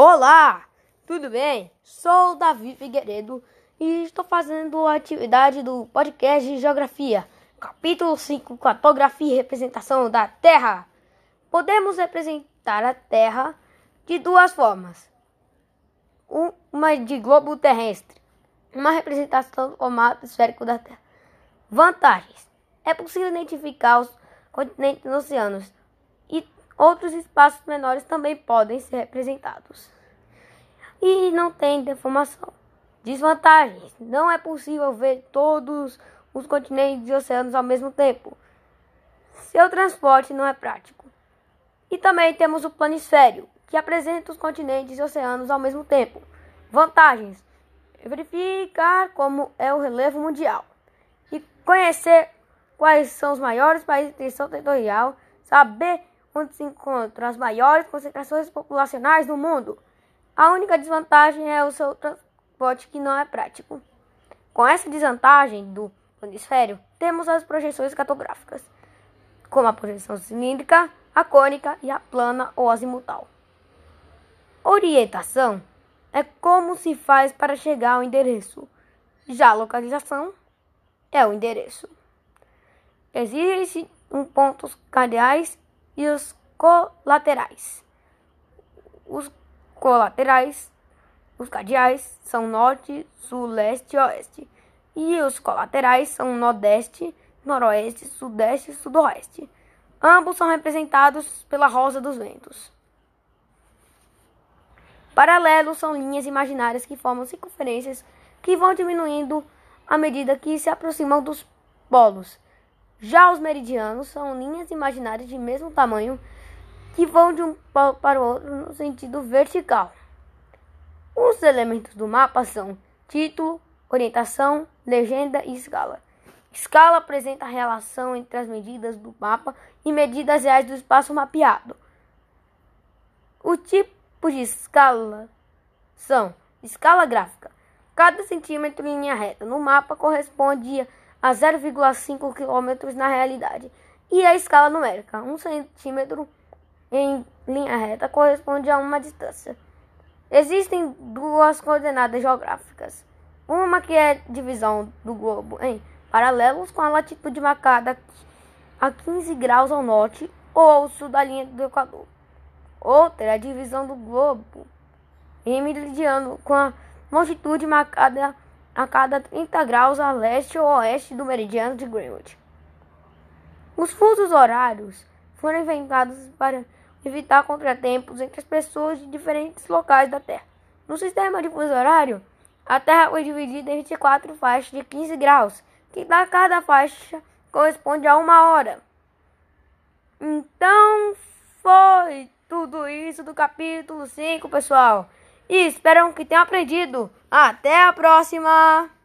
Olá, tudo bem? Sou Davi Figueiredo e estou fazendo a atividade do podcast de Geografia, capítulo 5, Cartografia e Representação da Terra. Podemos representar a Terra de duas formas: uma de globo terrestre, uma representação do formato esférico da Terra. Vantagens: é possível identificar os continentes e oceanos outros espaços menores também podem ser representados. E não tem deformação. Desvantagens: não é possível ver todos os continentes e oceanos ao mesmo tempo. Seu transporte não é prático. E também temos o planisfério, que apresenta os continentes e oceanos ao mesmo tempo. Vantagens: verificar como é o relevo mundial e conhecer quais são os maiores países de extensão territorial, saber onde se encontram as maiores concentrações populacionais do mundo. A única desvantagem é o seu transporte que não é prático. Com essa desvantagem do planisfério, temos as projeções cartográficas, como a projeção cilíndrica, a cônica e a plana ou azimutal. Orientação é como se faz para chegar ao endereço. Já a localização é o endereço. Existem pontos cardeais e os colaterais. Os colaterais, os cardeais, são norte, sul, leste e oeste. E os colaterais são nordeste, noroeste, sudeste e sudoeste. Ambos são representados pela rosa dos ventos. Paralelos são linhas imaginárias que formam circunferências que vão diminuindo à medida que se aproximam dos polos. Já os meridianos são linhas imaginárias de mesmo tamanho que vão de um para o outro no sentido vertical. Os elementos do mapa são título, orientação, legenda e escala. Escala apresenta a relação entre as medidas do mapa e medidas reais do espaço mapeado. O tipo de escala são escala gráfica. Cada centímetro em linha reta no mapa corresponde a a 0,5 km na realidade. E a escala numérica, 1 centímetro em linha reta, corresponde a uma distância. Existem duas coordenadas geográficas. Uma que é divisão do globo em paralelos com a latitude marcada a 15 graus ao norte ou ao sul da linha do Equador. Outra é a divisão do globo em meridiano com a longitude marcada a cada 30 graus a leste ou oeste do meridiano de Greenwich. Os fusos horários foram inventados para evitar contratempos entre as pessoas de diferentes locais da Terra. No sistema de fuso horário, a Terra foi dividida em 24 faixas de 15 graus, que da cada faixa corresponde a uma hora. Então foi tudo isso do capítulo 5, pessoal e espero que tenham aprendido. Até a próxima!